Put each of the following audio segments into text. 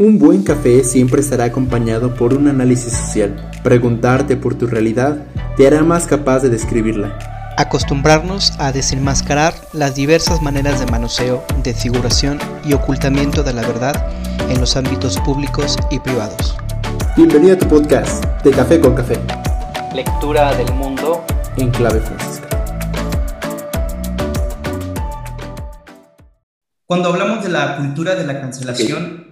Un buen café siempre estará acompañado por un análisis social. Preguntarte por tu realidad te hará más capaz de describirla. Acostumbrarnos a desenmascarar las diversas maneras de manoseo, desfiguración y ocultamiento de la verdad en los ámbitos públicos y privados. Bienvenido a tu podcast de Café con Café. Lectura del mundo en clave francesa. Cuando hablamos de la cultura de la cancelación,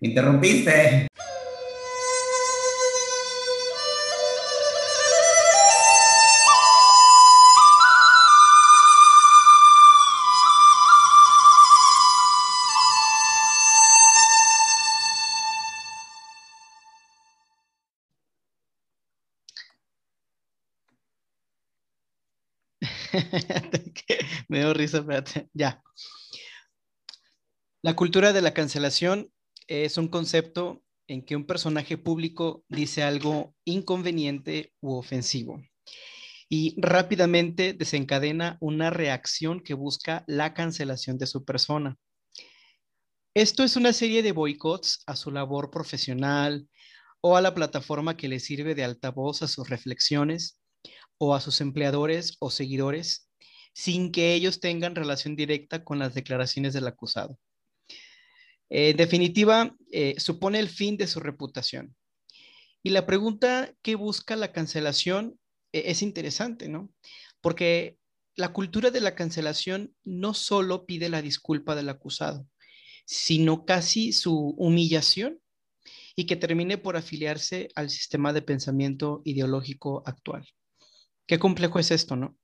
interrumpiste. Me dio risa, espérate. Ya. La cultura de la cancelación es un concepto en que un personaje público dice algo inconveniente u ofensivo y rápidamente desencadena una reacción que busca la cancelación de su persona. Esto es una serie de boicots a su labor profesional o a la plataforma que le sirve de altavoz a sus reflexiones o a sus empleadores o seguidores sin que ellos tengan relación directa con las declaraciones del acusado. En definitiva, eh, supone el fin de su reputación. Y la pregunta que busca la cancelación eh, es interesante, ¿no? Porque la cultura de la cancelación no solo pide la disculpa del acusado, sino casi su humillación y que termine por afiliarse al sistema de pensamiento ideológico actual. Qué complejo es esto, ¿no?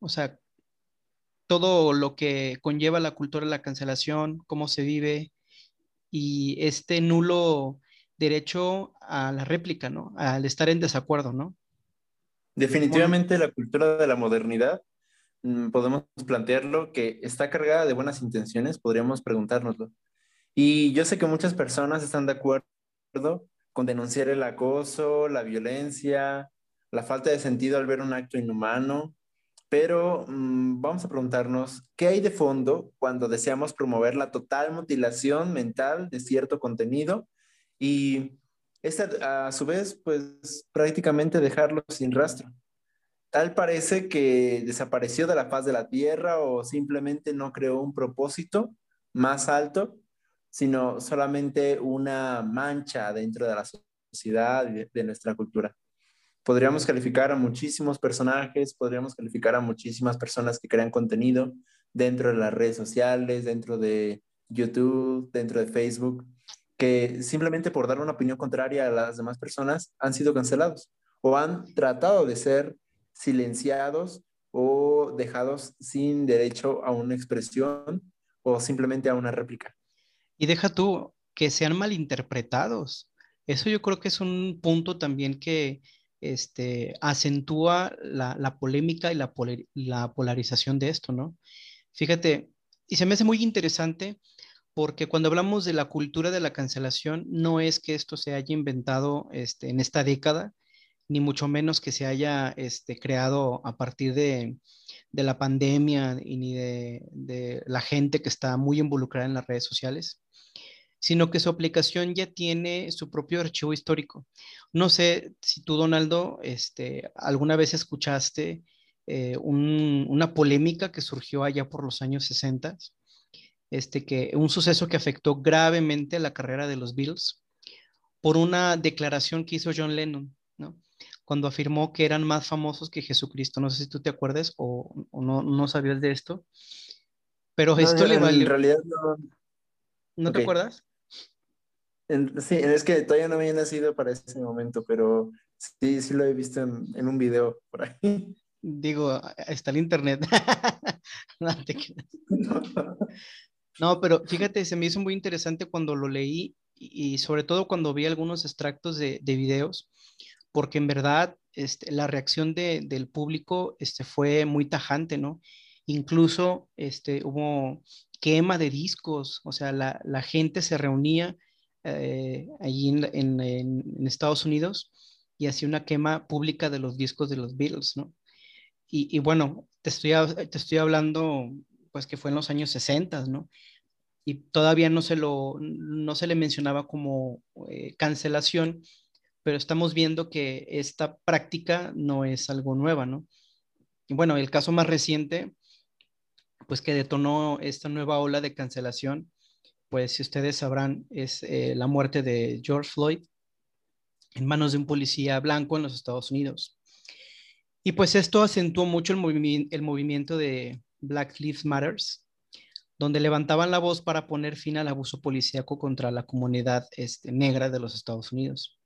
O sea, todo lo que conlleva la cultura de la cancelación, cómo se vive y este nulo derecho a la réplica, ¿no? Al estar en desacuerdo, ¿no? Definitivamente la cultura de la modernidad, mm, podemos plantearlo que está cargada de buenas intenciones, podríamos preguntárnoslo. Y yo sé que muchas personas están de acuerdo con denunciar el acoso, la violencia, la falta de sentido al ver un acto inhumano, pero mm, vamos a preguntarnos, ¿qué hay de fondo cuando deseamos promover la total mutilación mental de cierto contenido y esta, a su vez, pues prácticamente dejarlo sin rastro? Tal parece que desapareció de la faz de la tierra o simplemente no creó un propósito más alto, sino solamente una mancha dentro de la sociedad y de nuestra cultura podríamos calificar a muchísimos personajes, podríamos calificar a muchísimas personas que crean contenido dentro de las redes sociales, dentro de YouTube, dentro de Facebook, que simplemente por dar una opinión contraria a las demás personas han sido cancelados o han tratado de ser silenciados o dejados sin derecho a una expresión o simplemente a una réplica. Y deja tú que sean malinterpretados. Eso yo creo que es un punto también que este, acentúa la, polémica y la, la, polarización de esto, ¿no? Fíjate, y se me hace muy interesante porque cuando hablamos de la cultura de la cancelación, no es que esto se haya inventado este, en esta década, ni mucho menos que se haya este, creado a partir de, la pandemia y ni de la gente que está muy involucrada en las redes sociales sino que su aplicación ya tiene su propio archivo histórico. No sé si tú, Donaldo, este, alguna vez escuchaste eh, una polémica que surgió allá por los años 60, este, que, un suceso que afectó gravemente la carrera de los Beatles por una declaración que hizo John Lennon, ¿no? cuando afirmó que eran más famosos que Jesucristo. No sé si tú te acuerdas o, no, no, sabías de esto, pero esto le valió. En realidad no. ¿No te acuerdas? Sí, es que todavía no había nacido para ese momento, pero sí, sí lo he visto en, un video por ahí. Digo, está el internet. no, pero fíjate, se me hizo muy interesante cuando lo leí y, sobre todo cuando vi algunos extractos de, de videos, porque en verdad este, la reacción de, del público este, fue muy tajante, ¿no? Incluso este, hubo quema de discos, o sea, la, la gente se reunía eh, allí en, Estados Unidos y hacía una quema pública de los discos de los Beatles, ¿no? Y, bueno, te estoy, te estoy hablando, pues que fue en los años 60, ¿no? y todavía no se, lo, no se le mencionaba como eh, cancelación, pero estamos viendo que esta práctica no es algo nueva, ¿no? Y bueno, el caso más reciente, pues que detonó esta nueva ola de cancelación, pues si ustedes sabrán, es eh, la muerte de George Floyd en manos de un policía blanco en los Estados Unidos. Y pues esto acentuó mucho el, el movimiento de Black Lives Matters, donde levantaban la voz para poner fin al abuso policíaco contra la comunidad este, negra de los Estados Unidos.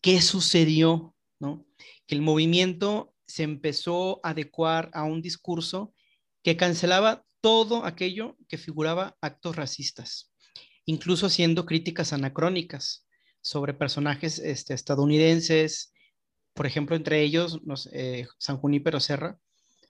¿Qué sucedió? ¿no? Que el movimiento se empezó a adecuar a un discurso que cancelaba todo aquello que figuraba actos racistas, incluso haciendo críticas anacrónicas sobre personajes este, estadounidenses, por ejemplo, entre ellos eh, San Junípero Serra,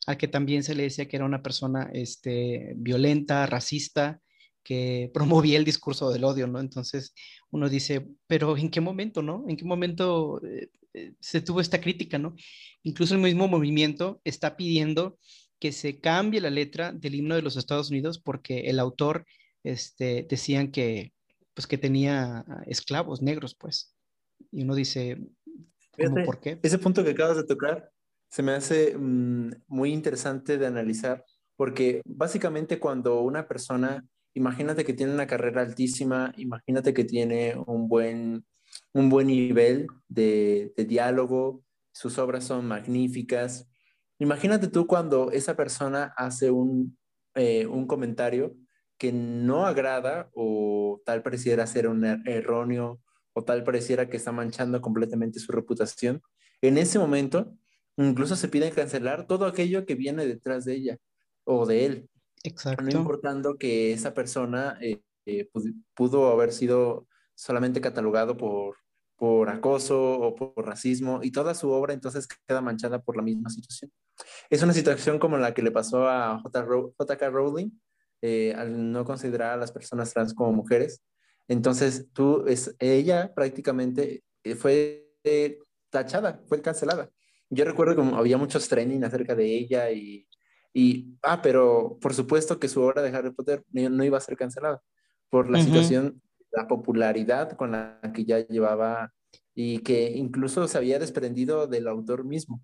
al que también se le decía que era una persona este, violenta, racista, que promovía el discurso del odio, ¿no? Entonces uno dice, pero ¿en qué momento, no? ¿En qué momento eh, eh, se tuvo esta crítica, no? Incluso el mismo movimiento está pidiendo que se cambie la letra del himno de los Estados Unidos porque el autor este, decían que, pues, que tenía esclavos negros, pues. Y uno dice, ¿por qué? Ese punto que acabas de tocar se me hace mm, muy interesante de analizar porque básicamente cuando una persona, imagínate que tiene una carrera altísima, imagínate que tiene un buen, un buen nivel de, de diálogo, sus obras son magníficas, Imagínate tú cuando esa persona hace un, eh, un comentario que no agrada o tal pareciera ser un er-, erróneo o tal pareciera que está manchando completamente su reputación. En ese momento, incluso se pide cancelar todo aquello que viene detrás de ella o de él. Exacto. No importando que esa persona eh, eh, pudo haber sido solamente catalogado por, por acoso o por racismo y toda su obra entonces queda manchada por la misma situación. Es una situación como la que le pasó a J.K. Rowling eh, al no considerar a las personas trans como mujeres. Entonces, tú, es, ella prácticamente eh, fue tachada, fue cancelada. Yo recuerdo que había muchos training acerca de ella y, y, ah, pero por supuesto que su obra de Harry Potter no, iba a ser cancelada por la situación, la popularidad con la que ya llevaba y que incluso se había desprendido del autor mismo.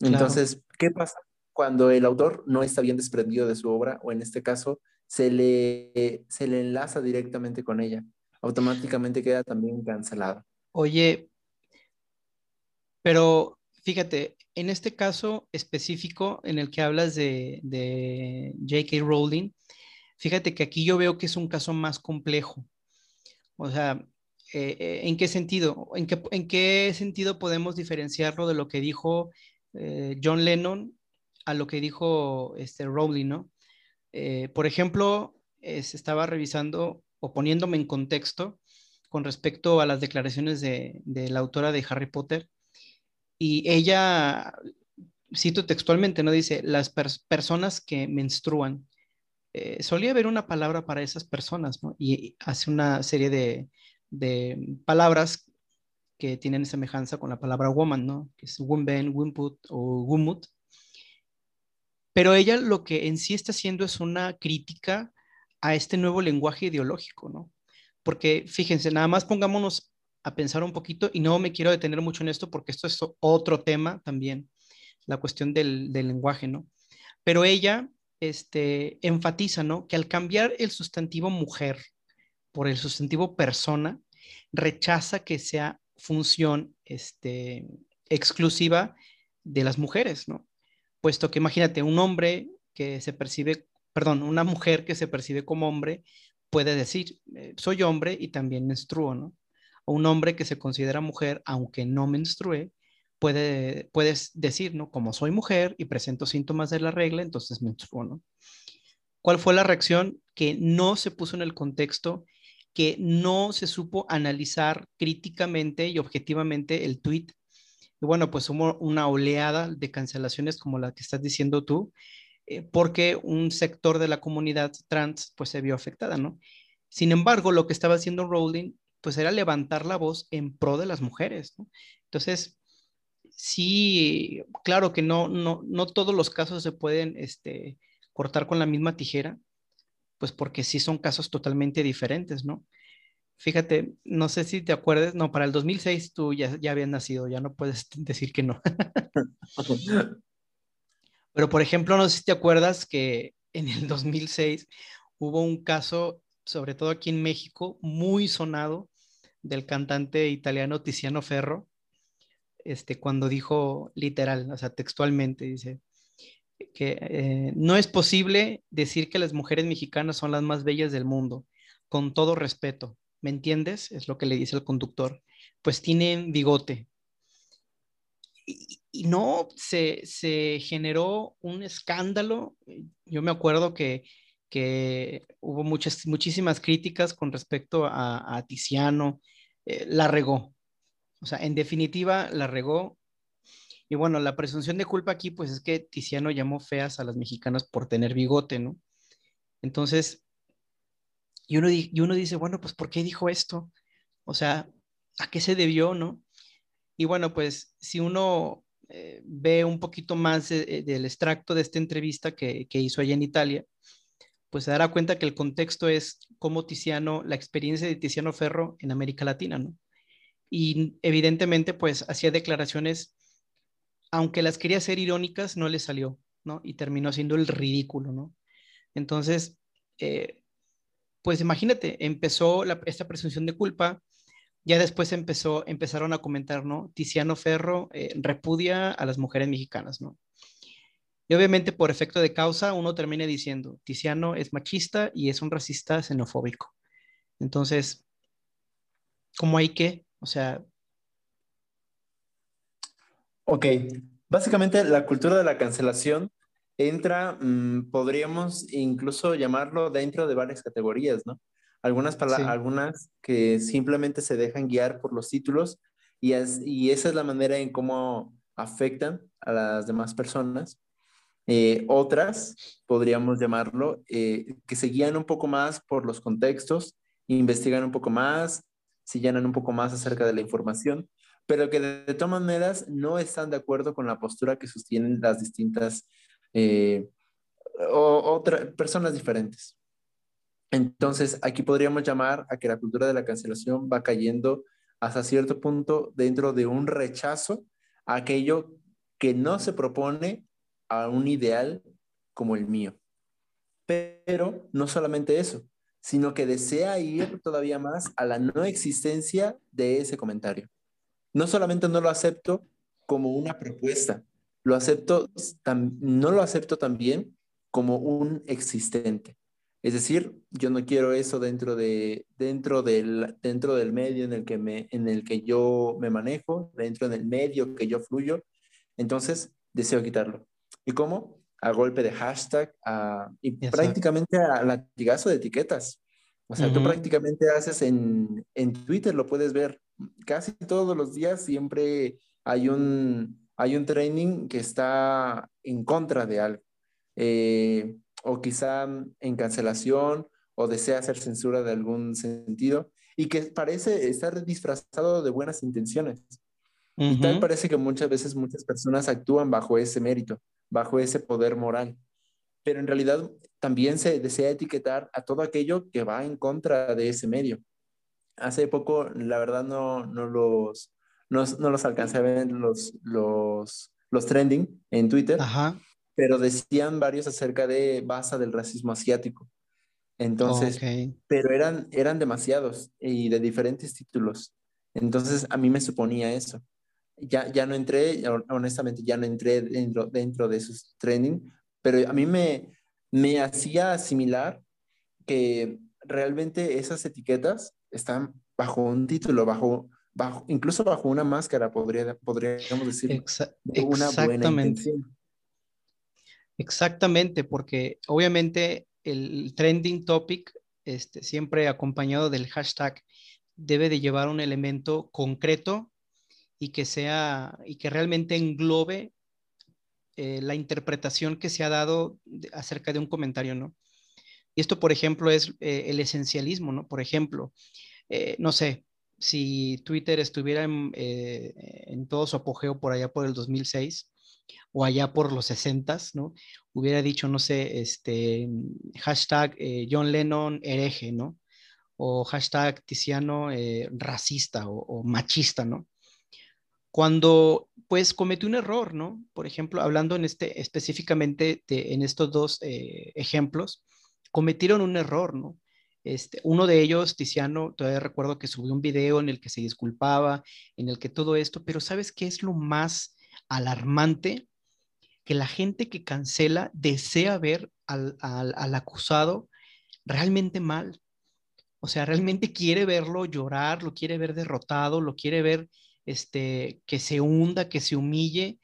Entonces, ¿qué pasa cuando el autor no está bien desprendido de su obra o en este caso se le, se le enlaza directamente con ella? Automáticamente queda también cancelado. Oye, pero fíjate, en este caso específico en el que hablas de, de J.K. Rowling, fíjate que aquí yo veo que es un caso más complejo. O sea, eh, eh, ¿en qué sentido? ¿En qué, ¿En qué sentido podemos diferenciarlo de lo que dijo eh, John Lennon a lo que dijo este Rowling, ¿no? Eh, por ejemplo, se estaba revisando o poniéndome en contexto con respecto a las declaraciones de, la autora de Harry Potter y ella, cito textualmente, ¿no? Dice, las personas que menstruan. Eh, solía haber una palabra para esas personas, ¿no? Y hace una serie de, de palabras que tienen semejanza con la palabra woman, ¿no? Que es wumben, wimput o wumut. Pero ella lo que en sí está haciendo es una crítica a este nuevo lenguaje ideológico, ¿no? Porque fíjense, nada más pongámonos a pensar un poquito y no me quiero detener mucho en esto porque esto es otro tema también, la cuestión del, del lenguaje, ¿no? Pero ella este, enfatiza, ¿no? Que al cambiar el sustantivo mujer por el sustantivo persona, rechaza que sea función este, exclusiva de las mujeres, ¿no? Puesto que imagínate, un hombre que se percibe, perdón, una mujer que se percibe como hombre puede decir, eh, soy hombre y también menstruo, ¿no? O un hombre que se considera mujer, aunque no menstrue, puede puedes decir, ¿no? Como soy mujer y presento síntomas de la regla, entonces menstruo, ¿no? ¿Cuál fue la reacción? Que no se puso en el contexto que no se supo analizar críticamente y objetivamente el tweet. Y bueno, pues hubo una oleada de cancelaciones como la que estás diciendo tú, eh, porque un sector de la comunidad trans pues se vio afectada, ¿no? Sin embargo, lo que estaba haciendo Rowling pues era levantar la voz en pro de las mujeres. Entonces, sí, claro que no, no, no todos los casos se pueden este, cortar con la misma tijera, pues porque sí son casos totalmente diferentes, ¿no? Fíjate, no sé si te acuerdas, no, para el 2006 tú ya, ya habías nacido, ya no puedes decir que no. Pero, por ejemplo, no sé si te acuerdas que en el 2006 hubo un caso, sobre todo aquí en México, muy sonado del cantante italiano Tiziano Ferro, este, cuando dijo literal, o sea, textualmente, dice que eh, no es posible decir que las mujeres mexicanas son las más bellas del mundo, con todo respeto. ¿Me entiendes? Es lo que le dice el conductor. Pues tienen bigote. Y, no, se, generó un escándalo. Yo me acuerdo que, hubo muchas, muchísimas críticas con respecto a, Tiziano. Eh, la regó. O sea, en definitiva, la regó. Y bueno, la presunción de culpa aquí, pues es que Tiziano llamó feas a las mexicanas por tener bigote, ¿no? Entonces, y uno, y uno dice, bueno, pues ¿por qué dijo esto? O sea, ¿a qué se debió, no? Y bueno, pues si uno eh, ve un poquito más del extracto de esta entrevista que, que, hizo allá en Italia, pues se dará cuenta que el contexto es cómo Tiziano, la experiencia de Tiziano Ferro en América Latina, ¿no? Y evidentemente, pues hacía declaraciones, aunque las quería ser irónicas, no le salió, ¿no? Y terminó siendo el ridículo, ¿no? Entonces, eh, pues imagínate, empezó esta presunción de culpa, ya después empezó, empezaron a comentar, ¿no? Tiziano Ferro eh, repudia a las mujeres mexicanas, ¿no? Y obviamente por efecto de causa uno termina diciendo, Tiziano es machista y es un racista xenofóbico. Entonces, ¿cómo hay que? O sea... Ok, básicamente la cultura de la cancelación entra, mm, podríamos incluso llamarlo dentro de varias categorías, ¿no? Algunas, algunas que simplemente se dejan guiar por los títulos y, y esa es la manera en cómo afectan a las demás personas. Eh, otras, podríamos llamarlo, eh, que se guían un poco más por los contextos, investigan un poco más, se llenan un poco más acerca de la información, pero que de, de todas maneras no están de acuerdo con la postura que sostienen las distintas eh, o otras personas diferentes. Entonces, aquí podríamos llamar a que la cultura de la cancelación va cayendo hasta cierto punto dentro de un rechazo a aquello que no se propone a un ideal como el mío. Pero no solamente eso, sino que desea ir todavía más a la no existencia de ese comentario. No solamente no lo acepto como una propuesta, lo acepto, no lo acepto también como un existente. Es decir, yo no quiero eso dentro, de, dentro, del, dentro del medio en el, que me, en el que yo me manejo, dentro del medio que yo fluyo. Entonces, deseo quitarlo. ¿Y cómo? A golpe de hashtag y prácticamente a latigazo de etiquetas. O sea, tú prácticamente haces en, en Twitter, lo puedes ver. Casi todos los días siempre hay un, hay un training que está en contra de algo, eh, o quizá en cancelación, o desea hacer censura de algún sentido, y que parece estar disfrazado de buenas intenciones. Y tal parece que muchas veces muchas personas actúan bajo ese mérito, bajo ese poder moral. Pero en realidad también se desea etiquetar a todo aquello que va en contra de ese medio. Hace poco, la verdad, no, no los, no, no los alcancé a ver los, los, los trending en Twitter, pero decían varios acerca de base del racismo asiático. Entonces, pero eran, eran demasiados y de diferentes títulos. Entonces, a mí me suponía eso. Ya, ya no entré, honestamente, ya no entré dentro, dentro de esos trending, pero a mí me, me hacía asimilar que realmente esas etiquetas están bajo un título, bajo incluso bajo una máscara, podría, podríamos decir, una buena intención. Exactamente, porque obviamente el trending topic, este, siempre acompañado del hashtag, debe de llevar un elemento concreto y que sea, y que realmente englobe eh, la interpretación que se ha dado acerca de un comentario, ¿no? Y esto, por ejemplo, es eh, el esencialismo, ¿no? Por ejemplo, eh, no sé, si Twitter estuviera eh, en, todo su apogeo por allá por el 2006, o allá por los 60, ¿no? Hubiera dicho, no sé, este, hashtag John Lennon hereje, ¿no? O hashtag Tiziano racista o, machista, ¿no? Cuando, pues, cometió un error, ¿no? Por ejemplo, hablando en este, específicamente en estos dos ejemplos, cometieron un error, ¿no? Este, uno de ellos, Tiziano, todavía recuerdo que subió un video en el que se disculpaba, en el que todo esto, pero ¿sabes qué es lo más alarmante? Que la gente que cancela desea ver al, acusado realmente mal. O sea, realmente quiere verlo llorar, lo quiere ver derrotado, lo quiere ver este, que se hunda, que se humille,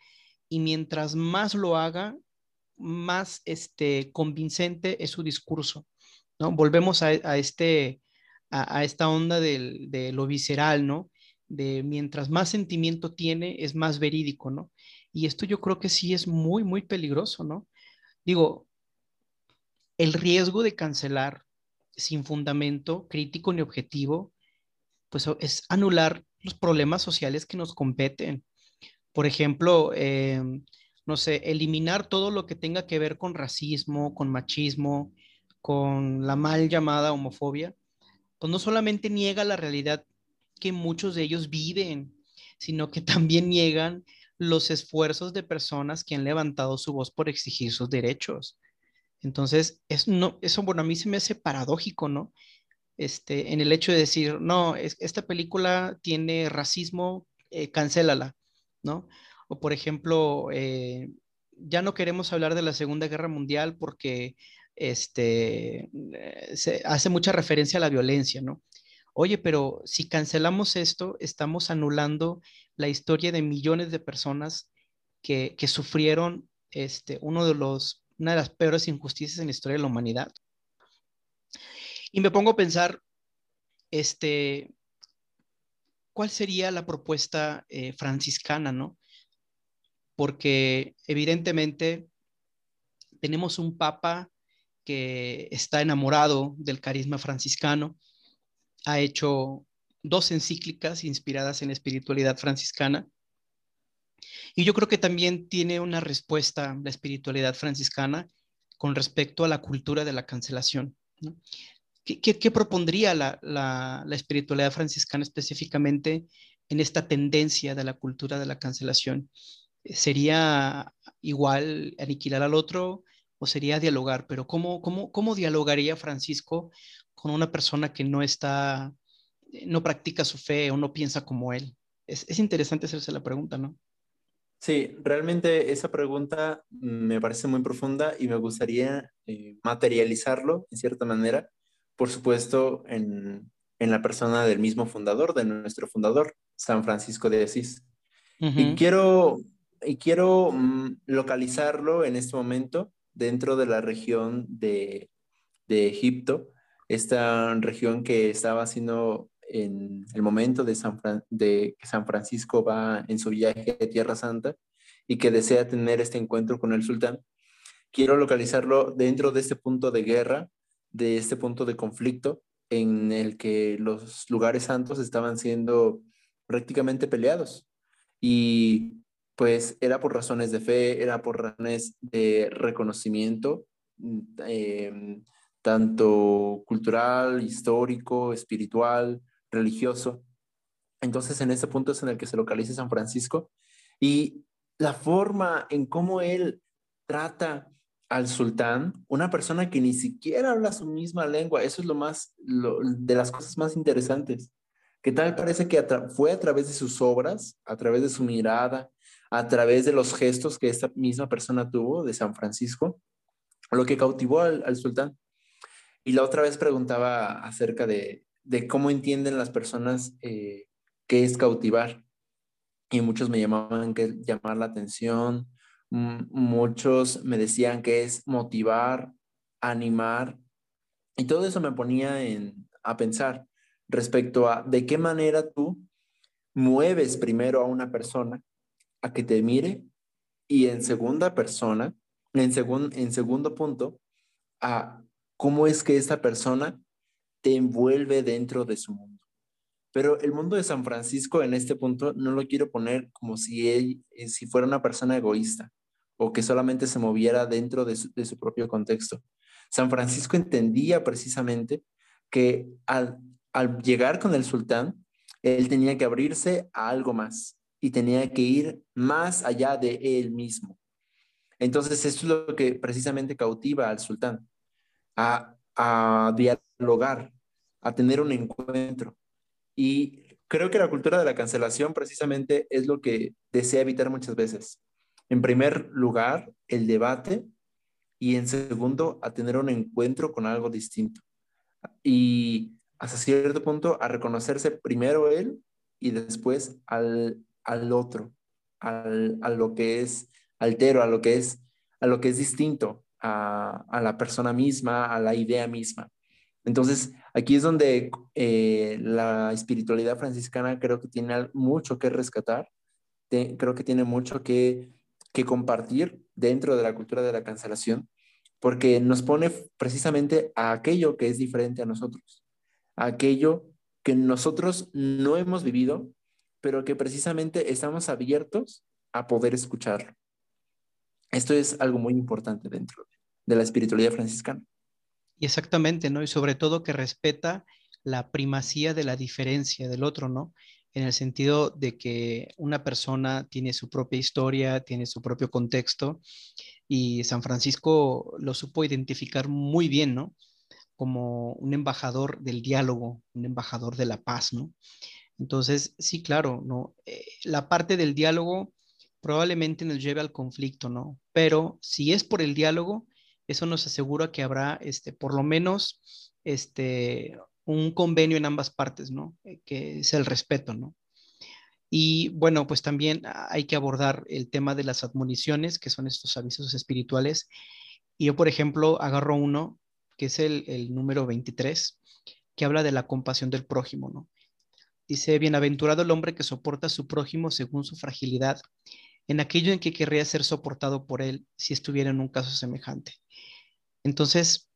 y mientras más lo haga, más este, convincente es su discurso. ¿no? Volvemos a, este, a, esta onda de lo visceral, ¿no? De mientras más sentimiento tiene, es más verídico, ¿no? Y esto yo creo que sí es muy, muy peligroso, ¿no? Digo, el riesgo de cancelar sin fundamento crítico ni objetivo, pues es anular los problemas sociales que nos competen. Por ejemplo, em, no sé, eliminar todo lo que tenga que ver con racismo, con machismo, con la mal llamada homofobia, pues no solamente niega la realidad que muchos de ellos viven, sino que también niegan los esfuerzos de personas que han levantado su voz por exigir sus derechos. Entonces, es, no, eso, bueno, a mí se me hace paradójico, ¿no? Este, en el hecho de decir, no, esta película tiene racismo, eh, cancélala, ¿no? O por ejemplo, eh, ya no queremos hablar de la Segunda Guerra Mundial porque este, eh, se hace mucha referencia a la violencia, ¿no? Oye, pero si cancelamos esto, estamos anulando la historia de millones de personas que, sufrieron este, uno de los, una de las peores injusticias en la historia de la humanidad. Y me pongo a pensar, este, ¿cuál sería la propuesta eh, franciscana, no? Porque evidentemente tenemos un papa que está enamorado del carisma franciscano, ha hecho dos encíclicas inspiradas en espiritualidad franciscana. Y yo creo que también tiene una respuesta la espiritualidad franciscana con respecto a la cultura de la cancelación. ¿Qué, propondría la, la, espiritualidad franciscana específicamente en esta tendencia de la cultura de la cancelación? ¿Sería igual aniquilar al otro? o sería dialogar, pero ¿cómo, cómo, cómo dialogaría Francisco con una persona que no está, eh, no practica su fe o no piensa como él? Es, es interesante hacerse la pregunta, ¿no? Sí, realmente esa pregunta me parece muy profunda y me gustaría eh, materializarlo en cierta manera, por supuesto, en, en, la persona del mismo fundador, de nuestro fundador, San Francisco de Asís. Y quiero, y quiero mm, localizarlo en este momento dentro de la región de, Egipto, esta región que estaba haciendo en el momento de, San de que San Francisco va en su viaje a Tierra Santa y que desea tener este encuentro con el sultán. Quiero localizarlo dentro de este punto de guerra, de este punto de conflicto en el que los lugares santos estaban siendo prácticamente peleados. Y pues era por razones de fe, era por razones de reconocimiento, em, tanto cultural, histórico, espiritual, religioso. Entonces, en ese punto es en el que se localiza San Francisco y la forma en cómo él trata al sultán, una persona que ni siquiera habla su misma lengua, eso es lo más, de las cosas más interesantes, que tal parece que fue a través de sus obras, a través de su mirada, a través de los gestos que esta misma persona tuvo de San Francisco, lo que cautivó al, sultán. Y la otra vez preguntaba acerca de, cómo entienden las personas eh, qué es cautivar. Y muchos me llamaban que llamar la atención, muchos me decían que es motivar, animar. Y todo eso me ponía a pensar respecto a de qué manera tú mueves primero a una persona a que te mire y en segunda persona, en, en segundo punto, a cómo es que esta persona te envuelve dentro de su mundo. Pero el mundo de San Francisco en este punto no lo quiero poner como si él, eh, si fuera una persona egoísta o que solamente se moviera dentro de su, de su propio contexto. San Francisco entendía precisamente que al, al llegar con el sultán, él tenía que abrirse a algo más y tenía que ir más allá de él mismo. Entonces, esto es lo que precisamente cautiva al sultán, a, a dialogar, a tener un encuentro. Y creo que la cultura de la cancelación precisamente es lo que desea evitar muchas veces. En primer lugar, el debate y en segundo, a tener un encuentro con algo distinto. Y hasta cierto punto, a reconocerse primero él y después al, al otro, al, a lo que es altero, a lo que es, a lo que es distinto, a, a la persona misma, a la idea misma. Entonces, aquí es donde eh, la espiritualidad franciscana creo que tiene mucho que rescatar, creo que tiene mucho que, que compartir dentro de la cultura de la cancelación, porque nos pone precisamente a aquello que es diferente a nosotros, a aquello que nosotros no hemos vivido, pero que precisamente estamos abiertos a poder escucharlo. Esto es algo muy importante dentro de la espiritualidad franciscana. Y exactamente, ¿no? Y sobre todo que respeta la primacía de la diferencia del otro, ¿no? En el sentido de que una persona tiene su propia historia, tiene su propio contexto, y San Francisco lo supo identificar muy bien, ¿no? Como un embajador del diálogo, un embajador de la paz, ¿no? Entonces, sí, claro, ¿no? Eh, la parte del diálogo probablemente nos lleve al conflicto, ¿no? Pero si es por el diálogo, eso nos asegura que habrá, este, por lo menos, este, un convenio en ambas partes, ¿no? Eh, que es el respeto, ¿no? Y bueno, pues también hay que abordar el tema de las admoniciones, que son estos avisos espirituales. Y yo, por ejemplo, agarro uno, que es el, el número 23, que habla de la compasión del prójimo, ¿no? Dice, bienaventurado el hombre que soporta a su prójimo según su fragilidad, en aquello en que querría ser soportado por él si estuviera en un caso semejante. Entonces,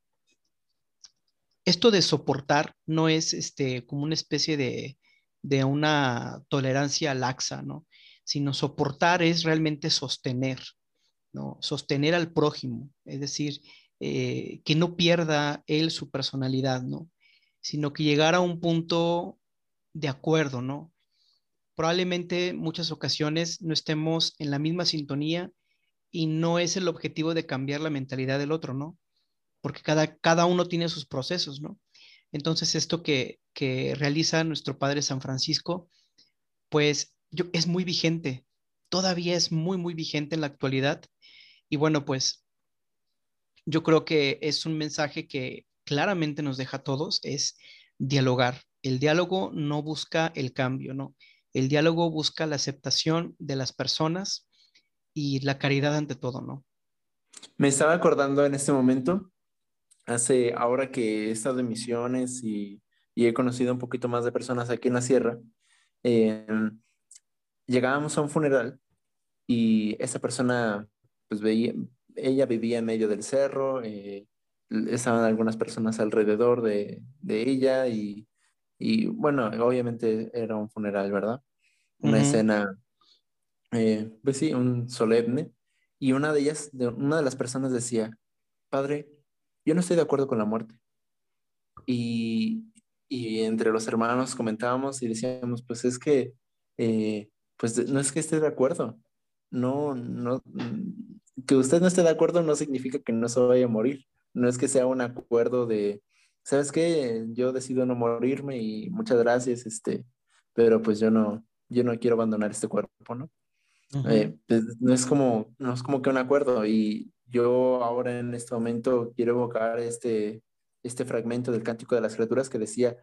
esto de soportar no es este, como una especie de, de una tolerancia laxa, ¿no? Sino soportar es realmente sostener, ¿no? Sostener al prójimo, es decir, eh, que no pierda él su personalidad, ¿no? Sino que llegara a un punto de acuerdo, ¿no? Probablemente muchas ocasiones no estemos en la misma sintonía y no es el objetivo de cambiar la mentalidad del otro, ¿no? Porque cada, cada uno tiene sus procesos, ¿no? Entonces, esto que, que realiza nuestro Padre San Francisco, pues yo, es muy vigente, todavía es muy, muy vigente en la actualidad. Y bueno, pues yo creo que es un mensaje que claramente nos deja a todos, es dialogar. El diálogo no busca el cambio, ¿no? El diálogo busca la aceptación de las personas y la caridad ante todo, ¿no? Me estaba acordando en este momento hace, ahora que he estado en misiones y, he conocido un poquito más de personas aquí en la sierra, em, llegábamos a un funeral y esa persona, pues veía, ella vivía en medio del cerro, eh, estaban algunas personas alrededor de, ella y, bueno, obviamente era un funeral, ¿verdad? Una escena, eh, pues sí, un solemne. Y una de ellas, de, una de las personas decía, Padre, yo no estoy de acuerdo con la muerte. Y, entre los hermanos comentábamos y decíamos, pues es que, eh, pues no es que esté de acuerdo. No, no, que usted no esté de acuerdo no significa que no se vaya a morir. No es que sea un acuerdo de, ¿sabes qué? Yo decido no morirme y muchas gracias, este, pero pues yo no, yo no quiero abandonar este cuerpo, ¿no? Eh, pues, no es como, no es como que un acuerdo y yo ahora en este momento quiero evocar este, este fragmento del Cántico de las Criaturas que decía,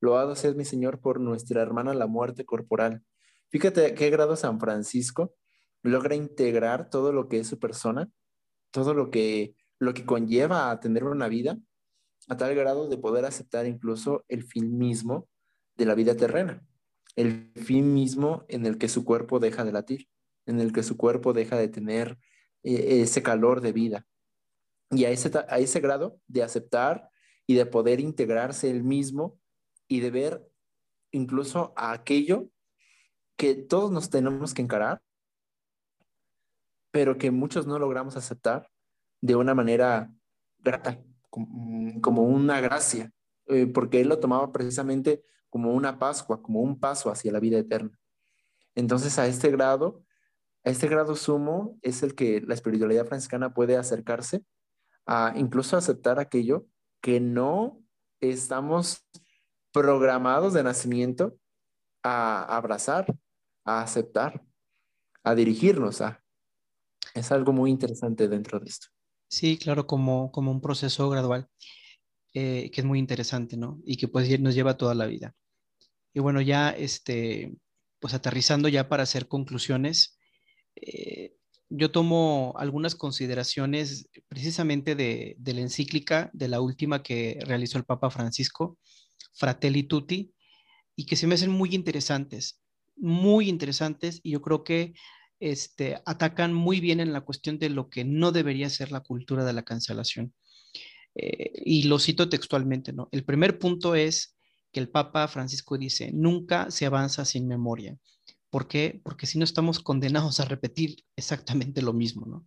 loado sea mi Señor por nuestra hermana la muerte corporal. Fíjate a qué grado San Francisco logra integrar todo lo que es su persona, todo lo que, lo que conlleva a tener una vida, a tal grado de poder aceptar incluso el fin mismo de la vida terrena, el fin mismo en el que su cuerpo deja de latir, en el que su cuerpo deja de tener e-, ese calor de vida. Y a ese, a ese grado de aceptar y de poder integrarse él mismo y de ver incluso a aquello que todos nos tenemos que encarar, pero que muchos no logramos aceptar de una manera grata, como una gracia, eh, porque él lo tomaba precisamente como una Pascua, como un paso hacia la vida eterna. Entonces, a este grado, a este grado sumo es el que la espiritualidad franciscana puede acercarse a incluso aceptar aquello que no estamos programados de nacimiento a abrazar, a aceptar, a dirigirnos a. Es algo muy interesante dentro de esto. Sí, claro, como, como un proceso gradual, eh, que es muy interesante, ¿no? Y que pues nos lleva toda la vida. Y bueno, ya este, pues aterrizando ya para hacer conclusiones, eh, yo tomo algunas consideraciones precisamente de, de, la encíclica, de la última que realizó el Papa Francisco, Fratelli Tutti, y que se me hacen muy interesantes, muy interesantes, y yo creo que este, atacan muy bien en la cuestión de lo que no debería ser la cultura de la cancelación. Eh, y lo cito textualmente, ¿no? El primer punto es que el Papa Francisco dice, nunca se avanza sin memoria. ¿Por qué? Porque si no estamos condenados a repetir exactamente lo mismo, ¿no?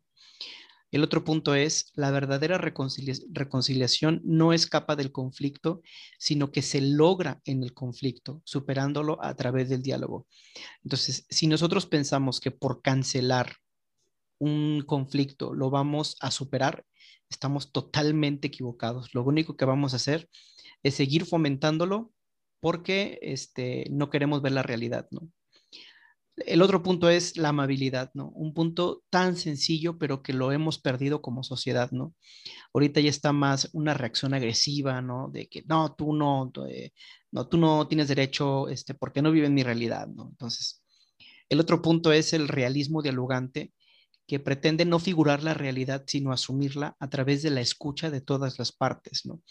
El otro punto es, la verdadera reconciliación no escapa del conflicto, sino que se logra en el conflicto, superándolo a través del diálogo. Entonces, si nosotros pensamos que por cancelar un conflicto lo vamos a superar, estamos totalmente equivocados. Lo único que vamos a hacer es seguir fomentándolo porque este, no queremos ver la realidad, ¿no? El otro punto es la amabilidad, ¿no? Un punto tan sencillo, pero que lo hemos perdido como sociedad, ¿no? Ahorita ya está más una reacción agresiva, ¿no? De que no, tú no, eh, no, tú no tienes derecho, este, porque no vive en mi realidad, ¿no? Entonces, el otro punto es el realismo dialogante, que pretende no figurar la realidad, sino asumirla a través de la escucha de todas las partes, ¿no?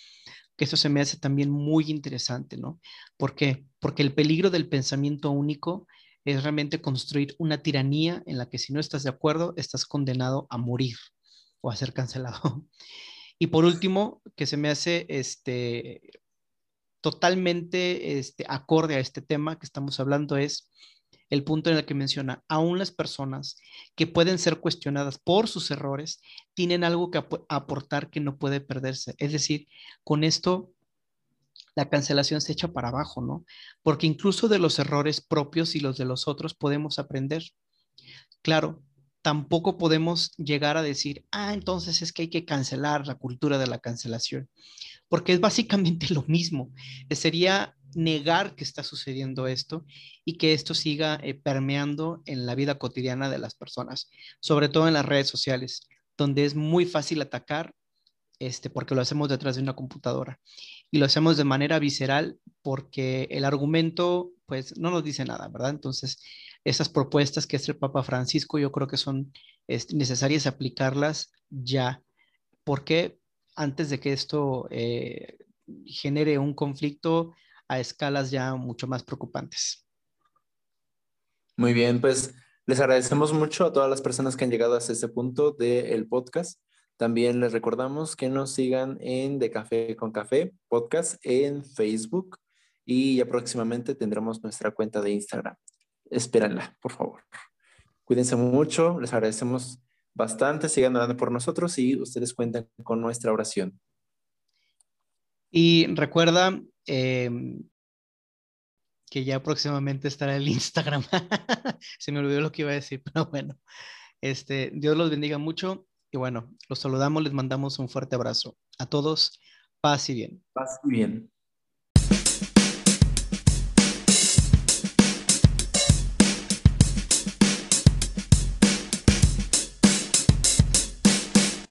Que eso se me hace también muy interesante, ¿no? ¿Por qué? Porque el peligro del pensamiento único es realmente construir una tiranía en la que si no estás de acuerdo, estás condenado a morir o a ser cancelado. Y por último, que se me hace este, totalmente este, acorde a este tema que estamos hablando es el punto en el que menciona, aún las personas que pueden ser cuestionadas por sus errores tienen algo que aportar que no puede perderse. Es decir, con esto la cancelación se echa para abajo, ¿no? Porque incluso de los errores propios y los de los otros podemos aprender. Claro, tampoco podemos llegar a decir, ah, entonces es que hay que cancelar la cultura de la cancelación, porque es básicamente lo mismo. Sería negar que está sucediendo esto y que esto siga eh, permeando en la vida cotidiana de las personas, sobre todo en las redes sociales, donde es muy fácil atacar este, porque lo hacemos detrás de una computadora y lo hacemos de manera visceral porque el argumento pues no nos dice nada, ¿verdad? Entonces, esas propuestas que es el Papa Francisco yo creo que son este, necesarias aplicarlas ya. porque Antes de que esto eh, genere un conflicto a escalas ya mucho más preocupantes. Muy bien, pues les agradecemos mucho a todas las personas que han llegado hasta este punto del podcast. También les recordamos que nos sigan en De Café con Café podcast en Facebook y ya próximamente tendremos nuestra cuenta de Instagram. Espérenla, por favor. Cuídense mucho, les agradecemos bastante, sigan orando por nosotros y ustedes cuentan con nuestra oración. Y recuerda em, que ya próximamente estará el Instagram. Se me olvidó lo que iba a decir, pero bueno, este, Dios los bendiga mucho y bueno, los saludamos, les mandamos un fuerte abrazo. A todos, paz y bien. Paz y bien.